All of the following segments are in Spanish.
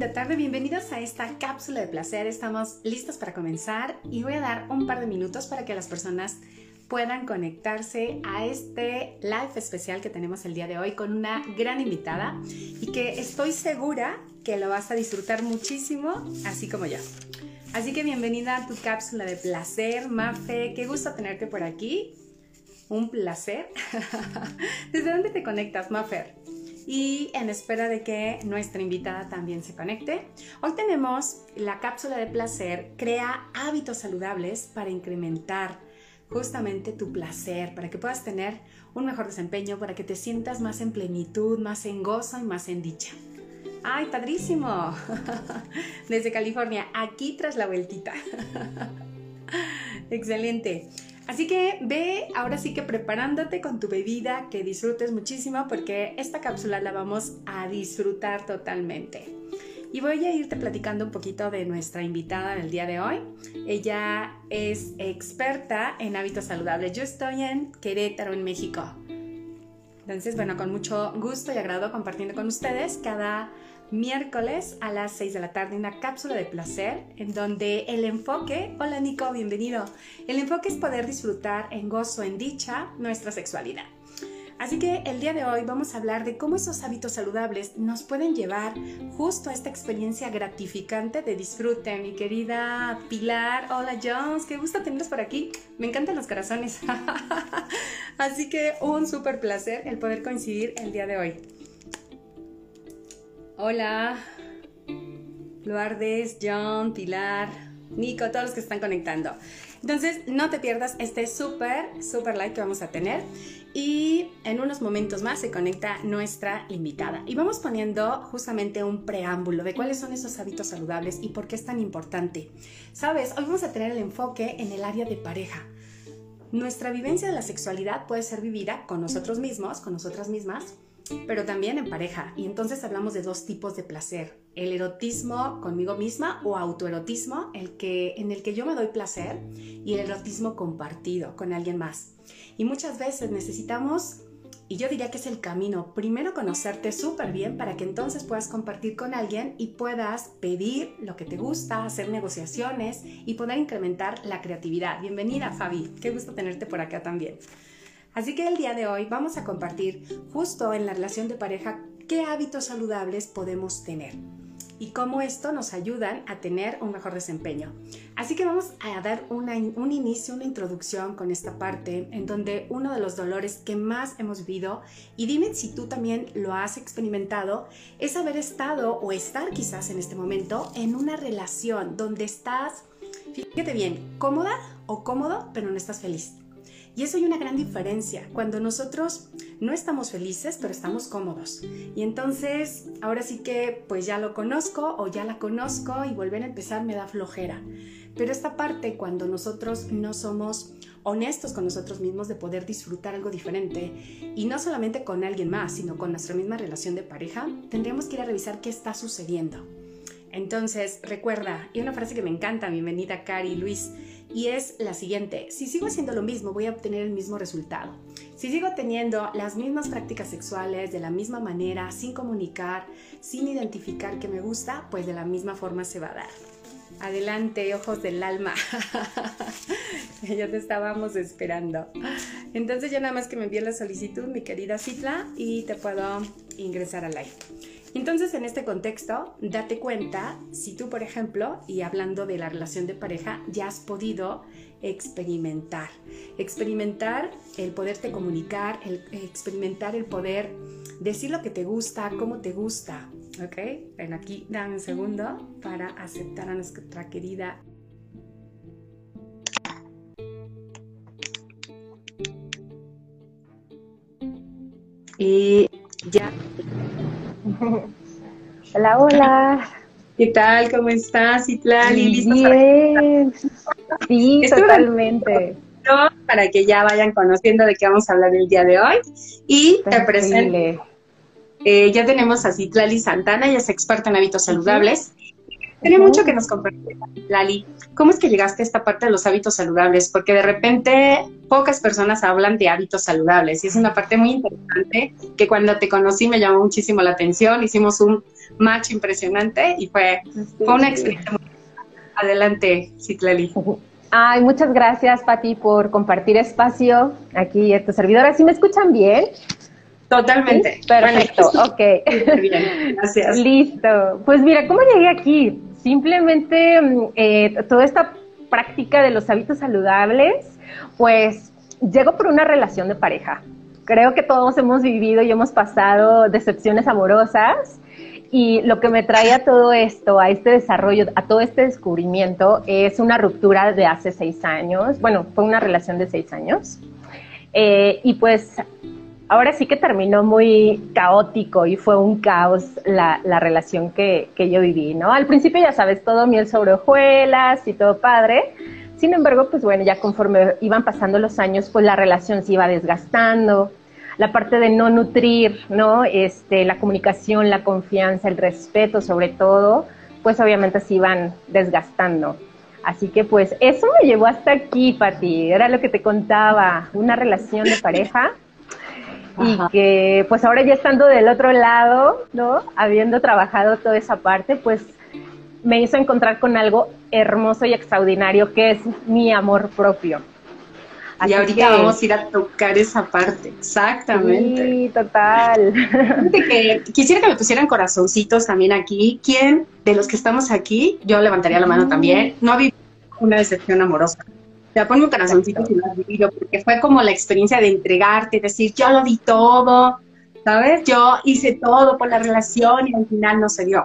linda tarde, bienvenidos a esta cápsula de placer. Estamos listos para comenzar y voy a dar un par de minutos para que las personas puedan conectarse a este live especial que tenemos el día de hoy con una gran invitada y que estoy segura que lo vas a disfrutar muchísimo, así como yo. Así que bienvenida a tu cápsula de placer, Mafe, qué gusto tenerte por aquí. Un placer. ¿Desde dónde te conectas, Mafer? Y en espera de que nuestra invitada también se conecte. Hoy tenemos la cápsula de placer, crea hábitos saludables para incrementar justamente tu placer, para que puedas tener un mejor desempeño, para que te sientas más en plenitud, más en gozo y más en dicha. ¡Ay, padrísimo! Desde California, aquí tras la vueltita. Excelente. Así que ve ahora sí que preparándote con tu bebida, que disfrutes muchísimo porque esta cápsula la vamos a disfrutar totalmente. Y voy a irte platicando un poquito de nuestra invitada del día de hoy. Ella es experta en hábitos saludables. Yo estoy en Querétaro, en México. Entonces, bueno, con mucho gusto y agrado compartiendo con ustedes cada miércoles a las 6 de la tarde una cápsula de placer en donde el enfoque, hola Nico, bienvenido, el enfoque es poder disfrutar en gozo, en dicha, nuestra sexualidad. Así que el día de hoy vamos a hablar de cómo esos hábitos saludables nos pueden llevar justo a esta experiencia gratificante de disfrute. Mi querida Pilar, hola Jones, qué gusto tenerlos por aquí. Me encantan los corazones. Así que un súper placer el poder coincidir el día de hoy. Hola, Luardes, John, Pilar, Nico, todos los que están conectando. Entonces, no te pierdas este súper, súper like que vamos a tener. Y en unos momentos más se conecta nuestra invitada. Y vamos poniendo justamente un preámbulo de cuáles son esos hábitos saludables y por qué es tan importante. Sabes, hoy vamos a tener el enfoque en el área de pareja. Nuestra vivencia de la sexualidad puede ser vivida con nosotros mismos, con nosotras mismas, pero también en pareja. Y entonces hablamos de dos tipos de placer. El erotismo conmigo misma o autoerotismo, el que, en el que yo me doy placer, y el erotismo compartido con alguien más. Y muchas veces necesitamos, y yo diría que es el camino, primero conocerte súper bien para que entonces puedas compartir con alguien y puedas pedir lo que te gusta, hacer negociaciones y poder incrementar la creatividad. Bienvenida Fabi, qué gusto tenerte por acá también. Así que el día de hoy vamos a compartir justo en la relación de pareja qué hábitos saludables podemos tener y cómo esto nos ayudan a tener un mejor desempeño. Así que vamos a dar un inicio, una introducción con esta parte en donde uno de los dolores que más hemos vivido, y dime si tú también lo has experimentado, es haber estado o estar quizás en este momento en una relación donde estás, fíjate bien, cómoda o cómodo, pero no estás feliz. Y eso hay una gran diferencia, cuando nosotros no estamos felices, pero estamos cómodos. Y entonces, ahora sí que pues ya lo conozco o ya la conozco y volver a empezar me da flojera. Pero esta parte, cuando nosotros no somos honestos con nosotros mismos de poder disfrutar algo diferente y no solamente con alguien más, sino con nuestra misma relación de pareja, tendríamos que ir a revisar qué está sucediendo. Entonces, recuerda, y una frase que me encanta, bienvenida Cari, Luis, y es la siguiente, si sigo haciendo lo mismo voy a obtener el mismo resultado. Si sigo teniendo las mismas prácticas sexuales de la misma manera, sin comunicar, sin identificar que me gusta, pues de la misma forma se va a dar. Adelante, ojos del alma. ya te estábamos esperando. Entonces ya nada más que me envíe la solicitud, mi querida Citla, y te puedo ingresar al live. Entonces, en este contexto, date cuenta si tú, por ejemplo, y hablando de la relación de pareja, ya has podido experimentar. Experimentar el poderte comunicar, experimentar el poder decir lo que te gusta, cómo te gusta. ¿Ok? Ven aquí, dame un segundo para aceptar a nuestra querida y ya Hola, hola. ¿Qué tal? ¿Cómo estás, Itlali? Bien. Sí, totalmente. Para que ya vayan conociendo de qué vamos a hablar el día de hoy. Y te presento. Eh, ya tenemos a Citlali Santana, ella es experta en hábitos saludables. Tiene mucho que nos compartir, Lali. ¿Cómo es que llegaste a esta parte de los hábitos saludables? Porque de repente pocas personas hablan de hábitos saludables y es una parte muy interesante que cuando te conocí me llamó muchísimo la atención. Hicimos un match impresionante y fue, fue una experiencia muy Adelante, Citlali. Ay, muchas gracias, Pati, por compartir espacio aquí en tu servidora. ¿Sí me escuchan bien? Totalmente. Perfecto, ok. Bien, gracias. Listo. Pues mira, ¿cómo llegué aquí? Simplemente mm, eh, toda esta práctica de los hábitos saludables, pues llego por una relación de pareja. Creo que todos hemos vivido y hemos pasado decepciones amorosas y lo que me trae a todo esto, a este desarrollo, a todo este descubrimiento, es una ruptura de hace seis años. Bueno, fue una relación de seis años. Eh, y pues ahora sí que terminó muy caótico y fue un caos la, la relación que, que, yo viví, ¿no? Al principio ya sabes, todo miel sobre hojuelas y todo padre. Sin embargo, pues bueno, ya conforme iban pasando los años, pues la relación se iba desgastando la parte de no nutrir, ¿no? Este, la comunicación, la confianza, el respeto sobre todo, pues obviamente se iban desgastando. Así que pues eso me llevó hasta aquí, Pati. Era lo que te contaba, una relación de pareja y que pues ahora ya estando del otro lado, ¿no? Habiendo trabajado toda esa parte, pues me hizo encontrar con algo hermoso y extraordinario que es mi amor propio y ahorita vamos a ir a tocar esa parte, exactamente. Sí, total. Que quisiera que me pusieran corazoncitos también aquí. ¿Quién de los que estamos aquí, yo levantaría la mano también, no ha vivido una decepción amorosa? Ya ponme un corazoncito si lo has vivido, porque fue como la experiencia de entregarte, decir, yo lo di todo, ¿sabes? Yo hice todo por la relación y al final no se dio.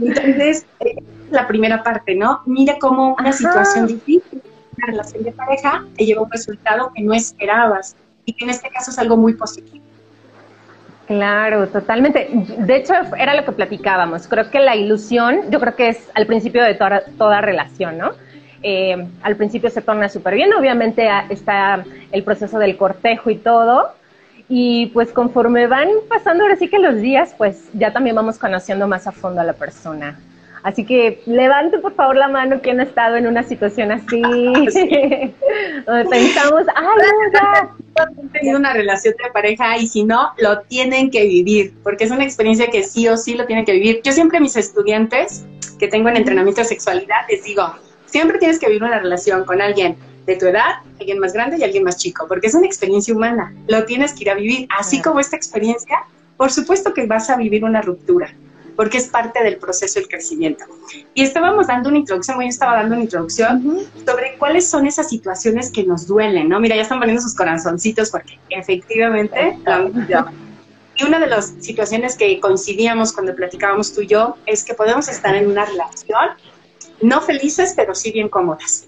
Entonces, eh, la primera parte, ¿no? Mira cómo una situación difícil una relación de pareja te lleva un resultado que no esperabas y que en este caso es algo muy positivo. Claro, totalmente. De hecho, era lo que platicábamos. Creo que la ilusión, yo creo que es al principio de toda, toda relación, ¿no? Eh, al principio se torna súper bien, obviamente está el proceso del cortejo y todo, y pues conforme van pasando ahora sí que los días, pues ya también vamos conociendo más a fondo a la persona. Así que levante por favor la mano quien ha estado en una situación así, donde pensamos, ay, no, ya. Tenido una relación de pareja y si no, lo tienen que vivir, porque es una experiencia que sí o sí lo tienen que vivir. Yo siempre a mis estudiantes que tengo en entrenamiento de sexualidad les digo, siempre tienes que vivir una relación con alguien de tu edad, alguien más grande y alguien más chico, porque es una experiencia humana, lo tienes que ir a vivir, así como esta experiencia, por supuesto que vas a vivir una ruptura porque es parte del proceso del crecimiento. Y estábamos dando una introducción, yo estaba dando una introducción sobre cuáles son esas situaciones que nos duelen, ¿no? Mira, ya están poniendo sus corazoncitos porque efectivamente Y una de las situaciones que coincidíamos cuando platicábamos tú y yo es que podemos estar en una relación no felices, pero sí bien cómodas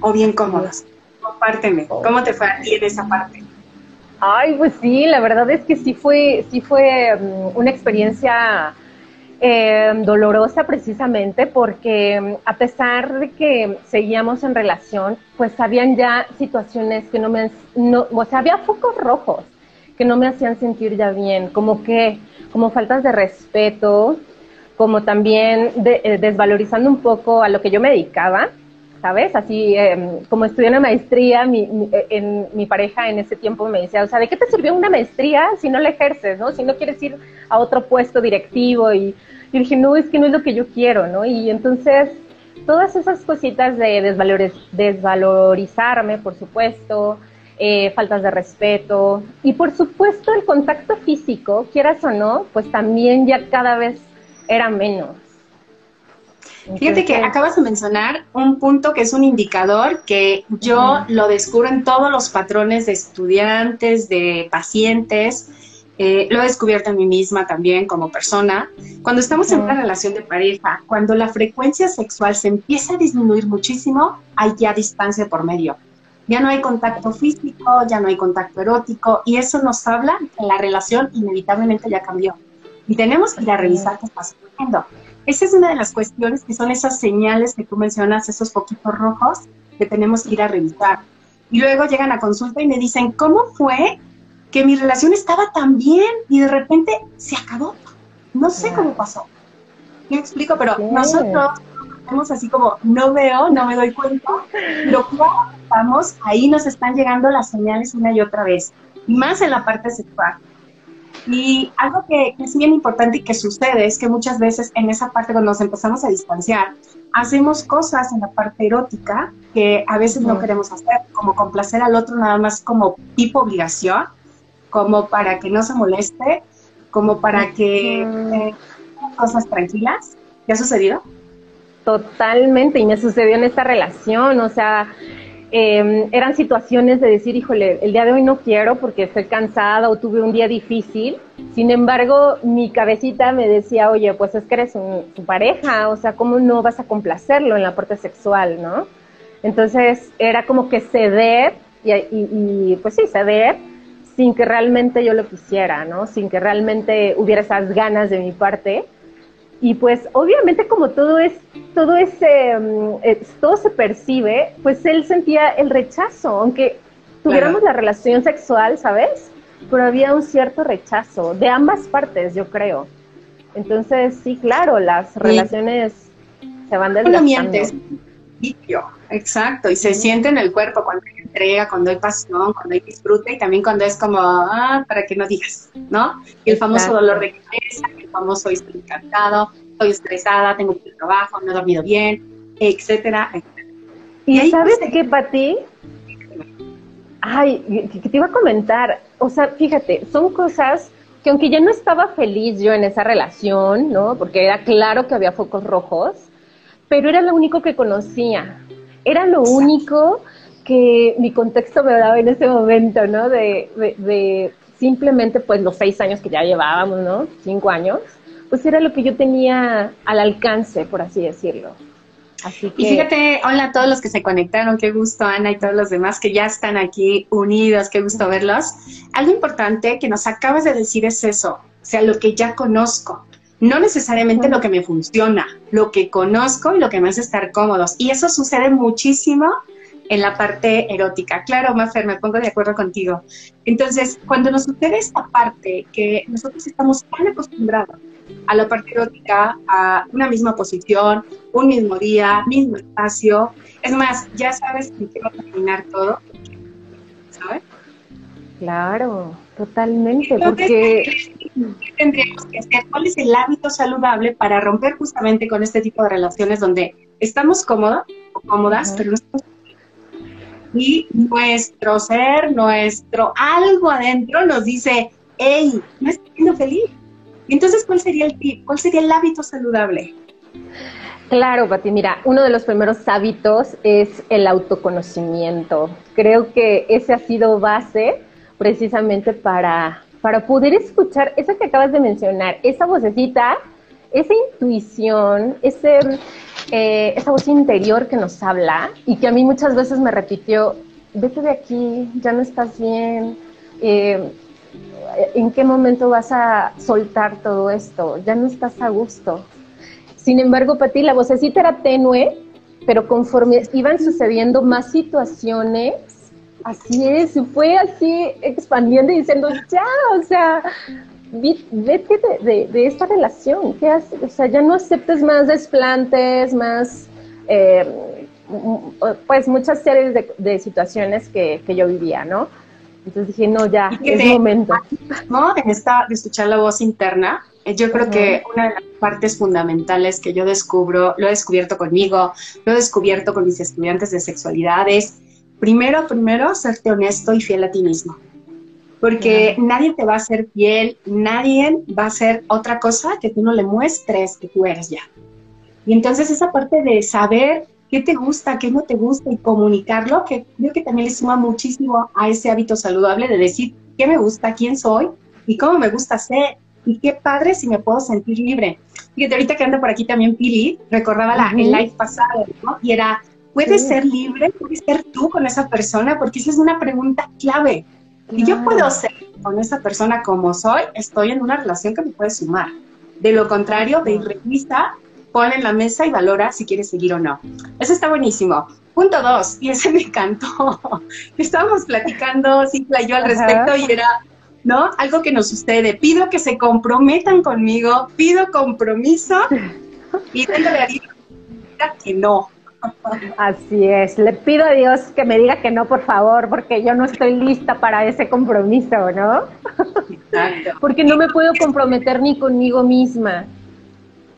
o bien cómodas. Compárteme, ¿cómo te fue a ti en esa parte? Ay, pues sí, la verdad es que sí fue, sí fue mm, una experiencia eh, dolorosa precisamente porque mm, a pesar de que seguíamos en relación, pues habían ya situaciones que no me, no, o sea, había focos rojos que no me hacían sentir ya bien, como que, como faltas de respeto, como también eh, desvalorizando un poco a lo que yo me dedicaba, ¿sabes? Así, em, como estudié una maestría, mi, eh, en, mi pareja en ese tiempo me decía, o sea, ¿de qué te sirvió una maestría si no la ejerces, ¿no? Si no quieres ir a otro puesto directivo y, y dije, no, es que no es lo que yo quiero, ¿no? Y entonces, todas esas cositas de desvalorizarme, por supuesto, eh, faltas de respeto y por supuesto el contacto físico, quieras o no, pues también ya cada vez era menos. Fíjate que acabas de mencionar un punto que es un indicador que yo lo descubro en todos los patrones de estudiantes, de pacientes, eh, lo he descubierto en mí misma también como persona. Cuando estamos en una relación de pareja, cuando la frecuencia sexual se empieza a disminuir muchísimo, hay ya distancia por medio. Ya no hay contacto físico, ya no hay contacto erótico y eso nos habla que la relación inevitablemente ya cambió. Y tenemos que ir a revisar qué está sucediendo. Esa es una de las cuestiones que son esas señales que tú mencionas, esos poquitos rojos que tenemos que ir a revisar. Y luego llegan a consulta y me dicen, ¿cómo fue que mi relación estaba tan bien y de repente se acabó? No sé cómo pasó. Me explico, pero nosotros hacemos así como, no veo, no me doy cuenta, pero cuando estamos, ahí nos están llegando las señales una y otra vez, y más en la parte sexual. Y algo que, es bien importante y que sucede es que muchas veces en esa parte cuando nos empezamos a distanciar, hacemos cosas en la parte erótica que a veces no queremos hacer, como complacer al otro nada más como tipo obligación, como para que no se moleste, como para que eh, cosas tranquilas. ¿Te ha sucedido? Totalmente, y me sucedió en esta relación, o sea, Em, eran situaciones de decir, híjole, el día de hoy no quiero porque estoy cansada o tuve un día difícil. Sin embargo, mi cabecita me decía, oye, pues es que eres su pareja, o sea, ¿cómo no vas a complacerlo en la parte sexual, no? Entonces era como que ceder y, y pues sí, ceder sin que realmente yo lo quisiera, ¿no? Sin que realmente hubiera esas ganas de mi parte y pues obviamente como todo es, todo ese, mm, todo se percibe, pues él sentía el rechazo, aunque tuviéramos la relación sexual, ¿sabes? Pero había un cierto rechazo de ambas partes, yo creo. Entonces, sí, claro, las relaciones se van desgastando. Exacto, y se siente en el cuerpo cuando entrega, cuando hay pasión, cuando hay disfrute y también cuando es como, ah, para que no digas, ¿no? Y el famoso dolor de cabeza, el famoso estoy encantado, estoy estresada, tengo mucho trabajo, no he dormido bien, etcétera, etcétera. ¿Y, sabes qué, Pati? Ay, que te iba a comentar, o sea, fíjate, son cosas que aunque ya no estaba feliz yo en esa relación, ¿no? Porque era claro que había focos rojos, pero era lo único que conocía, era lo único que mi contexto me daba en ese momento, ¿no? De, simplemente pues los seis años que ya llevábamos, ¿no? Cinco años, pues era lo que yo tenía al alcance, por así decirlo. Así que... Y fíjate, hola a todos los que se conectaron, qué gusto Ana y todos los demás que ya están aquí unidos, qué gusto verlos. Algo importante que nos acabas de decir es eso, o sea, lo que ya conozco no necesariamente lo que me funciona, lo que conozco y lo que me hace estar cómodos. Y eso sucede muchísimo en la parte erótica. Claro, Mafer, me pongo de acuerdo contigo. Entonces, cuando nos sucede esta parte, que nosotros estamos tan acostumbrados a la parte erótica, a una misma posición, un mismo día, mismo espacio, es más, ya sabes que quiero terminar todo, ¿sabes? Claro, totalmente, porque... ¿Qué tendríamos que hacer? ¿Cuál es el hábito saludable para romper justamente con este tipo de relaciones donde estamos cómodos o cómodas, pero no estamos y nuestro ser, nuestro algo adentro nos dice, hey, no estoy siendo feliz. Entonces, ¿cuál sería el tip? ¿Cuál sería el hábito saludable? Claro, Pati, mira, uno de los primeros hábitos es el autoconocimiento. Creo que ese ha sido base precisamente para, para poder escuchar eso que acabas de mencionar, esa vocecita, esa intuición, ese, eh, esa voz interior que nos habla y que a mí muchas veces me repitió, vete de aquí, ya no estás bien, eh, ¿en qué momento vas a soltar todo esto? Ya no estás a gusto. Sin embargo, Pati, la vocecita era tenue, pero conforme iban sucediendo más situaciones, Así es, fue así expandiendo y diciendo, ya, o sea, vete de, esta relación, ¿qué haces? O sea, ya no aceptes más desplantes, más, eh, pues muchas series de, situaciones que, yo vivía, ¿no? Entonces dije, no, ya, es momento. ¿no? En esta, de escuchar la voz interna, eh, yo creo que una de las partes fundamentales que yo descubro, lo he descubierto conmigo, lo he descubierto con mis estudiantes de sexualidades, primero, primero, serte honesto y fiel a ti mismo. Porque nadie te va a ser fiel, nadie va a hacer otra cosa que tú no le muestres que tú eres ya. Y entonces esa parte de saber qué te gusta, qué no te gusta y comunicarlo, que creo que también le suma muchísimo a ese hábito saludable de decir qué me gusta, quién soy y cómo me gusta ser. Y qué padre si me puedo sentir libre. Fíjate, ahorita que anda por aquí también Pili, recordaba la, el live pasado, ¿no? Y era, ¿Puedes ser libre? ¿Puedes ser tú con esa persona? Porque esa es una pregunta clave. Y yo puedo ser con esa persona como soy, estoy en una relación que me puede sumar. De lo contrario, y revisa, pon en la mesa y valora si quieres seguir o no. Eso está buenísimo. Punto dos, y ese me encantó. Estábamos platicando, sí, yo al respecto y era, ¿no? Algo que nos sucede. Pido que se comprometan conmigo, pido compromiso y tengo diga que no. Así es, le pido a Dios que me diga que no, por favor, porque yo no estoy lista para ese compromiso, ¿no? Exacto. porque no me puedo comprometer ni conmigo misma,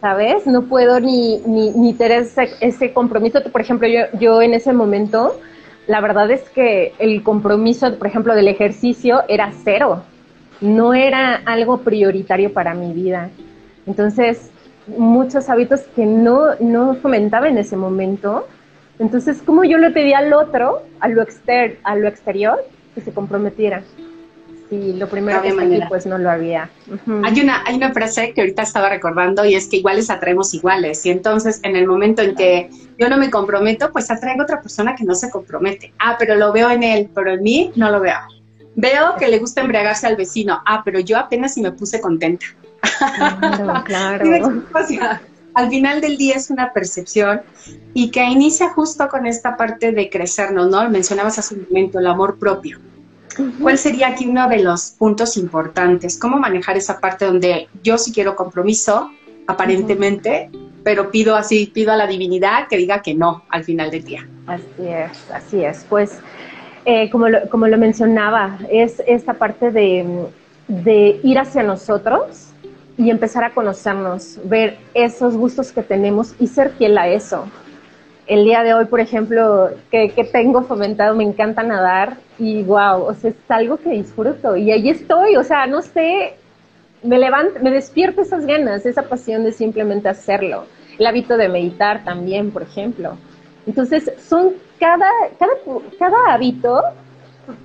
¿sabes? No puedo ni, ni, ni tener ese, ese, compromiso. Por ejemplo, yo, yo en ese momento, la verdad es que el compromiso, por ejemplo, del ejercicio era cero, no era algo prioritario para mi vida. Entonces, muchos hábitos que no, no fomentaba en ese momento. Entonces, como yo le pedí al otro, a lo, exter a lo exterior, que se comprometiera? Sí, lo primero que aquí, pues no lo había. hay, una, hay una frase que ahorita estaba recordando y es que iguales atraemos iguales. Y entonces, en el momento en que yo no me comprometo, pues atraigo a otra persona que no se compromete. Ah, pero lo veo en él, pero en mí no lo veo. Veo que le gusta embriagarse al vecino. Ah, pero yo apenas si me puse contenta. Claro, claro. al final del día es una percepción y que inicia justo con esta parte de crecernos, ¿no? Mencionabas hace un momento el amor propio. ¿Cuál sería aquí uno de los puntos importantes? ¿Cómo manejar esa parte donde yo sí quiero compromiso, aparentemente, pero pido así, pido a la divinidad que diga que no al final del día? Así es, así es. Pues, eh, como, lo, como lo mencionaba, es esta parte de, de ir hacia nosotros y empezar a conocernos, ver esos gustos que tenemos y ser fiel a eso. El día de hoy, por ejemplo, que, tengo fomentado, me encanta nadar y wow, o sea, es algo que disfruto y ahí estoy, o sea, no sé, me levanto, me despierto esas ganas, esa pasión de simplemente hacerlo. El hábito de meditar también, por ejemplo. Entonces, son cada, cada, cada hábito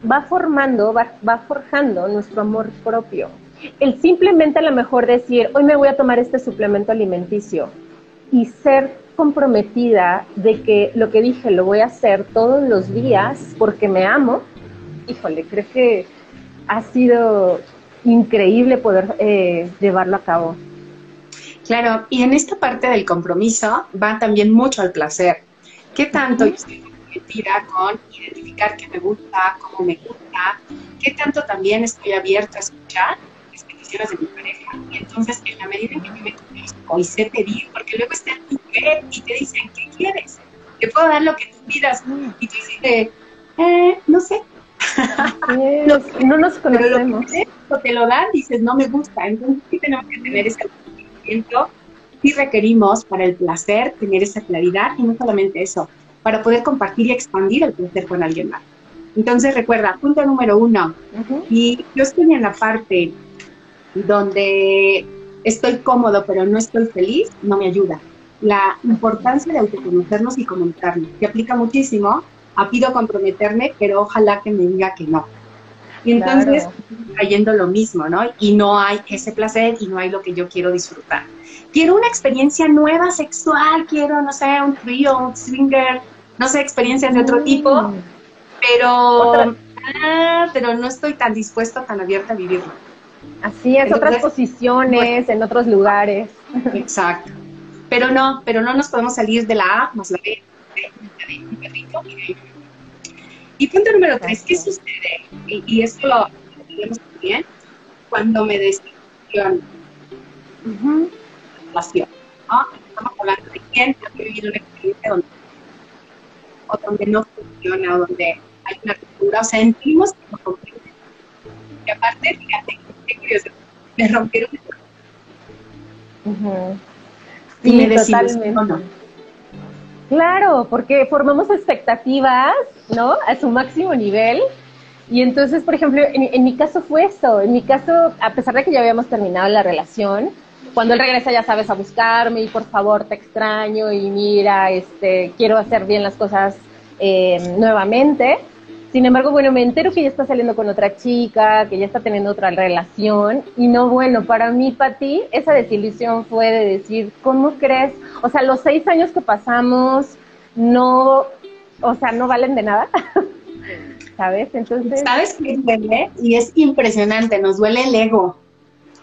va formando, va, va forjando nuestro amor propio el simplemente a lo mejor decir, hoy me voy a tomar este suplemento alimenticio y ser comprometida de que lo que dije lo voy a hacer todos los días porque me amo, híjole, creo que ha sido increíble poder eh, llevarlo a cabo. Claro, y en esta parte del compromiso va también mucho al placer. ¿Qué tanto yo estoy comprometida con identificar qué me gusta, cómo me gusta? ¿Qué tanto también estoy abierta a escuchar de mi pareja. Y entonces, en la medida en que yo me conozco y sé pedir, porque luego está tu web y te dicen, ¿qué quieres? Te puedo dar lo que tú pidas. Y tú dices, eh, no sé. no, nos conocemos. Pero te lo dan, dices, no me gusta. Entonces, sí tenemos que tener ese conocimiento. Sí requerimos para el placer tener esa claridad y no solamente eso, para poder compartir y expandir el placer con alguien más. Entonces recuerda, punto número uno, y yo estoy en la parte donde estoy cómodo pero no estoy feliz, no me ayuda. La importancia de autoconocernos y comunicarnos, que aplica muchísimo a pido comprometerme, pero ojalá que me diga que no. Y entonces trayendo lo mismo, ¿no? Y no hay ese placer y no hay lo que yo quiero disfrutar. Quiero una experiencia nueva sexual, quiero, no sé, un trío, un swinger, no sé, experiencias de otro mm. tipo, pero, ah, pero no estoy tan dispuesto, tan abierta a vivirlo. Así es, otras posiciones, en otros lugares. Exacto. Pero no, pero no nos podemos salir de la A más la B, y punto número tres, ¿qué sucede? Y, y esto lo entendemos bien, cuando me decepciono. Uh Estamos hablando de quién ha vivido una experiencia donde, o donde no funciona, o donde hay una cultura, o sentimos que no. Y aparte, fíjate, me rompieron Y me totalmente. Claro, porque formamos expectativas, ¿no? A su máximo nivel. Y entonces, por ejemplo, en, mi caso fue eso. En mi caso, a pesar de que ya habíamos terminado la relación, cuando él regresa, ya sabes, a buscarme y por favor te extraño y mira, este, quiero hacer bien las cosas eh, nuevamente. Sin embargo, bueno, me entero que ya está saliendo con otra chica, que ya está teniendo otra relación. Y no, bueno, para mí, Pati, esa desilusión fue de decir, ¿cómo crees? O sea, los seis años que pasamos no, o sea, no valen de nada. ¿Sabes? Entonces. ¿Sabes qué duele? Y es impresionante, nos duele el ego.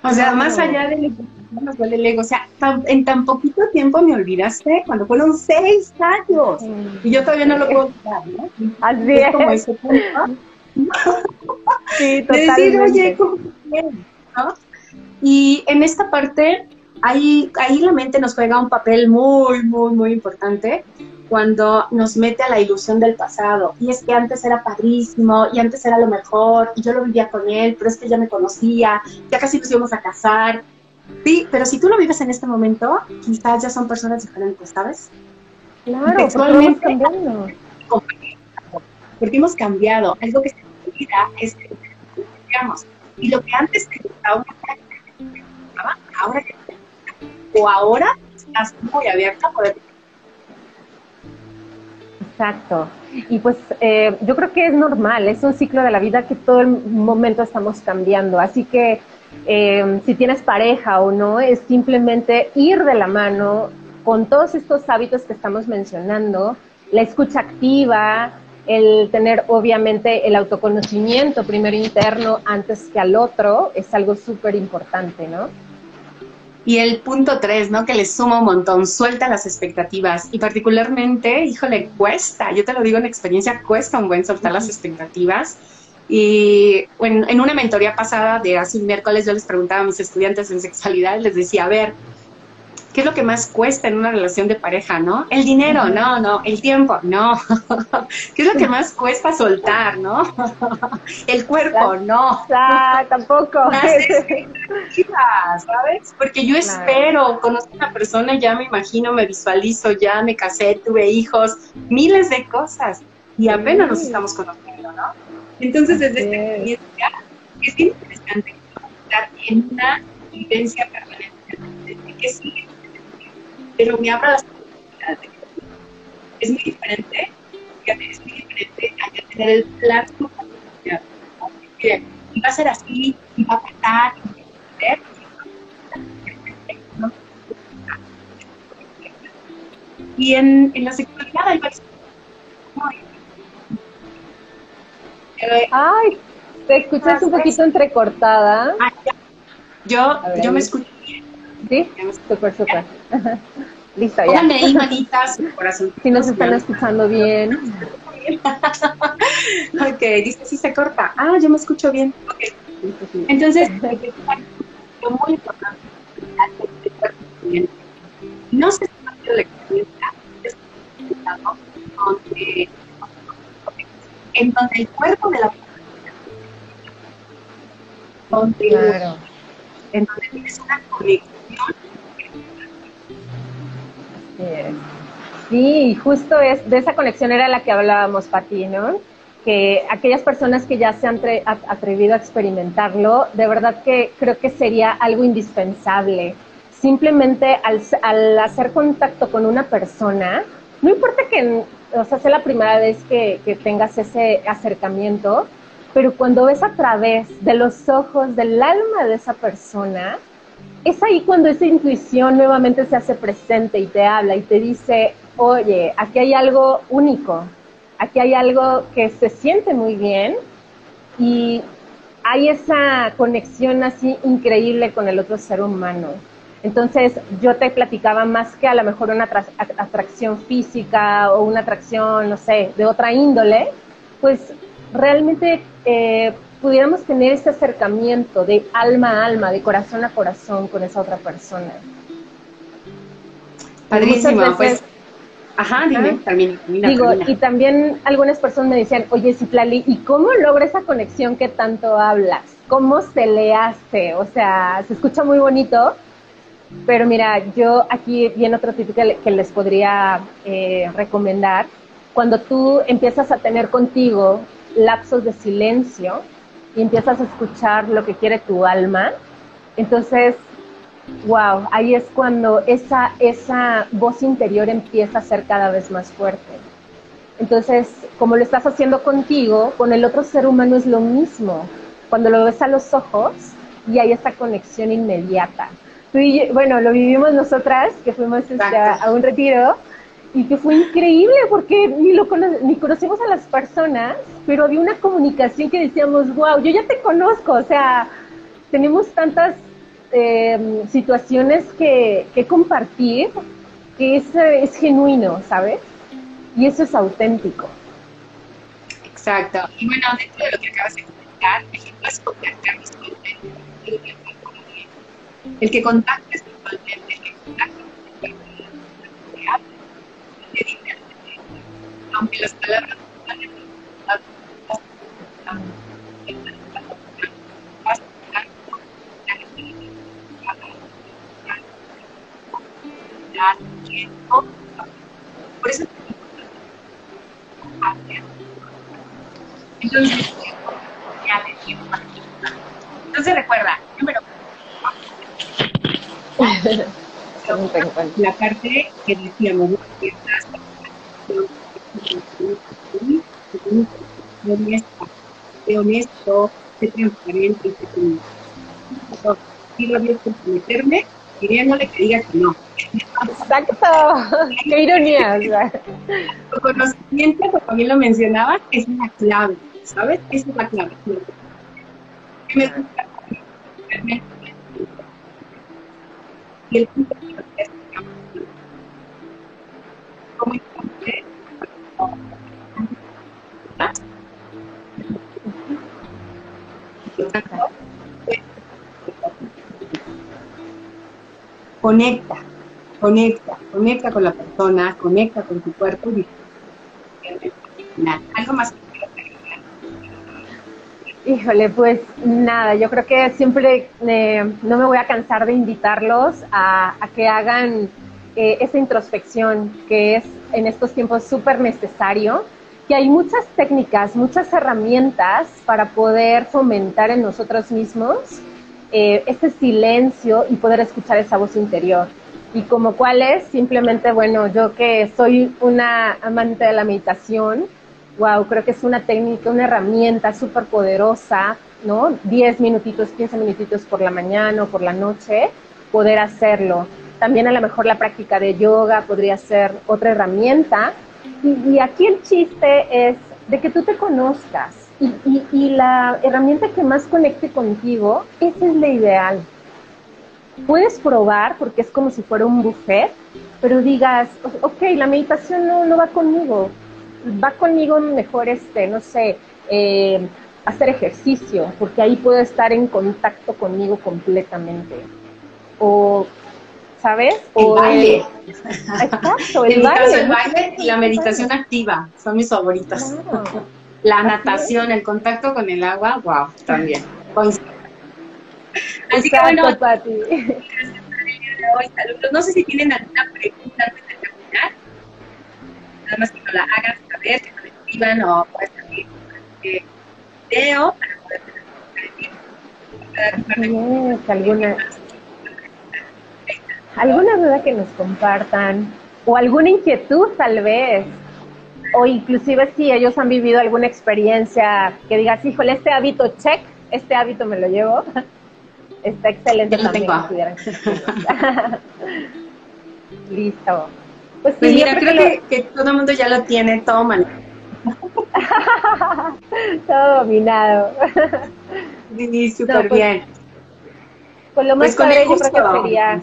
O sea, más allá del nos duele el ego. O sea, en tan poquito tiempo me olvidaste cuando fueron seis años. Y yo todavía no lo puedo olvidar, ¿no? Así es. Como ese punto. sí, totalmente. De decir, oye, ¿cómo ¿no? Y en esta parte, ahí, ahí la mente nos juega un papel muy, muy, muy importante cuando nos mete a la ilusión del pasado. Y es que antes era padrísimo, y antes era lo mejor, y yo lo vivía con él, pero es que ya me conocía, ya casi nos íbamos a casar. Sí, pero si tú lo vives en este momento, quizás ya son personas diferentes, ¿sabes? Claro, porque hemos cambiado. Porque hemos cambiado. Algo que se olvida es que cambiamos. Y lo que antes te gustaba, ahora o ahora estás muy abierta a poder Exacto. Y pues eh, yo creo que es normal, es un ciclo de la vida que todo el momento estamos cambiando. Así que eh, si tienes pareja o no, es simplemente ir de la mano con todos estos hábitos que estamos mencionando, la escucha activa, el tener obviamente el autoconocimiento primero interno antes que al otro, es algo súper importante, ¿no? Y el punto tres, ¿no? Que le suma un montón, suelta las expectativas. Y particularmente, híjole, cuesta, yo te lo digo en experiencia, cuesta un buen soltar las expectativas. Y en, en una mentoría pasada de hace un miércoles yo les preguntaba a mis estudiantes en sexualidad, les decía, a ver, ¿Qué es lo que más cuesta en una relación de pareja, no? El dinero, no, no. El tiempo, no. ¿Qué es lo que más cuesta soltar, no? El cuerpo, no. Ah, tampoco. Las expectativas, ¿sabes? Porque yo espero, conozco a una persona, ya me imagino, me visualizo, ya me casé, tuve hijos, miles de cosas. Y apenas nos estamos conociendo, ¿no? Entonces, desde esta experiencia, es interesante estar en una vivencia permanente que sigue pero me abra las posibilidades. Es muy diferente, es muy diferente a tener el plan y va a ser así, y va a pasar, y va a Y en, en la sexualidad hay varios. Ay, te escuchas un poquito entrecortada. Ah, yo, yo me escucho bien. Sí, súper, súper. Listo, ya. Pónganme ahí manitas, corazón. Si nos están escuchando bien. ok, dice si se corta. Ah, yo me escucho bien. Okay. Entonces, lo muy importante no se está haciendo la experiencia donde, en donde el cuerpo de la donde, claro. en donde tienes una conexión Sí, justo es de esa conexión era la que hablábamos, Pati, ¿no? Que aquellas personas que ya se han atrevido a experimentarlo, de verdad que creo que sería algo indispensable. Simplemente al, al hacer contacto con una persona, no importa que, o sea, sea la primera vez que, que tengas ese acercamiento, pero cuando ves a través de los ojos del alma de esa persona, es ahí cuando esa intuición nuevamente se hace presente y te habla y te dice, oye, aquí hay algo único, aquí hay algo que se siente muy bien y hay esa conexión así increíble con el otro ser humano. Entonces yo te platicaba más que a lo mejor una atracción física o una atracción, no sé, de otra índole, pues realmente eh, pudiéramos tener ese acercamiento de alma a alma, de corazón a corazón con esa otra persona. Padrísimo, pues. Ajá, dime, termina, Digo, y también algunas personas me decían, oye, Citlali, ¿y cómo logra esa conexión que tanto hablas? ¿Cómo se le hace? O sea, se escucha muy bonito, pero mira, yo aquí viene otro tipo que, les podría eh, recomendar. Cuando tú empiezas a tener contigo lapsos de silencio, y empiezas a escuchar lo que quiere tu alma, entonces, wow, ahí es cuando esa, esa voz interior empieza a ser cada vez más fuerte. Entonces, como lo estás haciendo contigo, con el otro ser humano es lo mismo. Cuando lo ves a los ojos y hay esa conexión inmediata. Bueno, lo vivimos nosotras, que fuimos este, a un retiro, y que fue increíble porque ni, lo ni conocemos a las personas, pero había una comunicación que decíamos, wow, yo ya te conozco, o sea, tenemos tantas em, situaciones que, que, compartir que es, es genuino, ¿sabes? Y eso es auténtico. Exacto. Y bueno, dentro de lo que acabas de comentar, el que puedas contactar el que actualmente aunque las palabras por eso entonces recuerda número la parte que decíamos que de honesto, de transparente y de Pido a comprometerme pidiéndole que diga que no. Exacto, qué ironía. El conocimiento, como también lo mencionaba, es una clave, ¿sabes? Esa es la clave. Me gusta y el es cómo Conecta, conecta, conecta con la persona, conecta con tu cuerpo. Algo más Híjole, pues nada, yo creo que siempre eh, no me voy a cansar de invitarlos a, que hagan eh, esa introspección que es en estos tiempos súper necesario que hay muchas técnicas, muchas herramientas para poder fomentar en nosotros mismos eh, ese silencio y poder escuchar esa voz interior. Y como cuál es, simplemente, bueno, yo que soy una amante de la meditación, wow, creo que es una técnica, una herramienta súper poderosa, ¿no? 10 minutitos, 15 minutitos por la mañana o por la noche, poder hacerlo. También a lo mejor la práctica de yoga podría ser otra herramienta y, aquí el chiste es de que tú te conozcas y, la herramienta que más conecte contigo, esa es la ideal. Puedes probar porque es como si fuera un buffet, pero digas, ok, la meditación no, no va conmigo, va conmigo mejor este, no sé, eh, hacer ejercicio, porque ahí puedo estar en contacto conmigo completamente. O ¿sabes? El baile. Exacto, el baile. el baile y la meditación activa son mis favoritas. La natación, el contacto con el agua, wow, también. Así que bueno, Pati. saludos. No sé si tienen alguna pregunta antes de terminar. Nada más que nos la hagan saber, que nos escriban o pueden también video para poder tener alguna alguna duda que nos compartan o alguna inquietud tal vez. O inclusive si ellos han vivido alguna experiencia que digas, híjole, este hábito check, este hábito me lo llevo, está excelente también. Listo. Pues, pues mira, creo que, todo el mundo ya lo tiene todo manejado. todo dominado. Sí, súper pues, bien. Con lo más pues padre yo creo que sería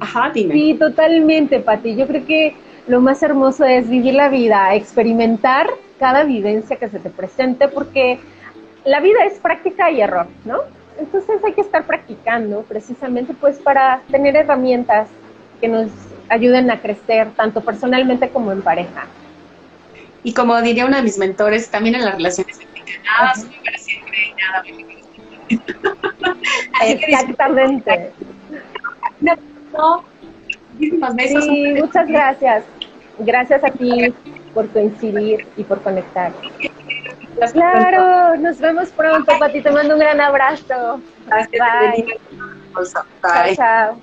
Ajá, dime. Sí, totalmente, Pati. Yo creo que lo más hermoso es vivir la vida, experimentar cada vivencia que se te presente, porque la vida es práctica y error, ¿no? Entonces hay que estar practicando precisamente pues para tener herramientas que nos ayuden a crecer tanto personalmente como en pareja. Y como diría una de mis mentores, también en las relaciones nada para siempre y nada Exactamente. Sí, muchas gracias. Gracias a ti por coincidir y por conectar. Claro, nos vemos pronto, Pati. Te mando un gran abrazo. Bye. Chao, chao.